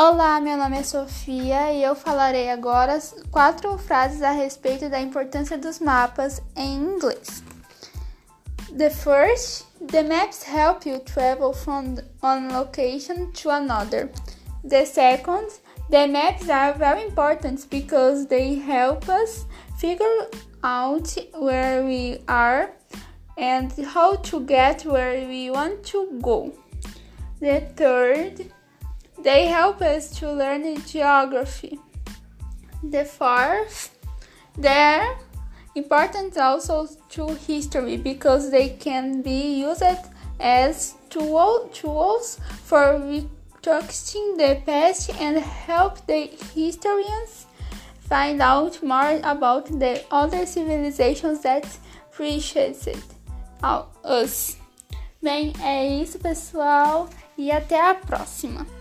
Olá, meu nome é Sofia e eu falarei agora quatro frases a respeito da importância dos mapas em inglês. The first, the maps help you travel from one location to another. The second, the maps are very important because they help us figure out where we are and how to get where we want to go. The third, they help us to learn geography. The fourth, they're important also to history because they can be used as tool, tools for reconstructing the past and help the historians find out more about the other civilizations that preceded us. Bem, é isso, pessoal, e até a próxima!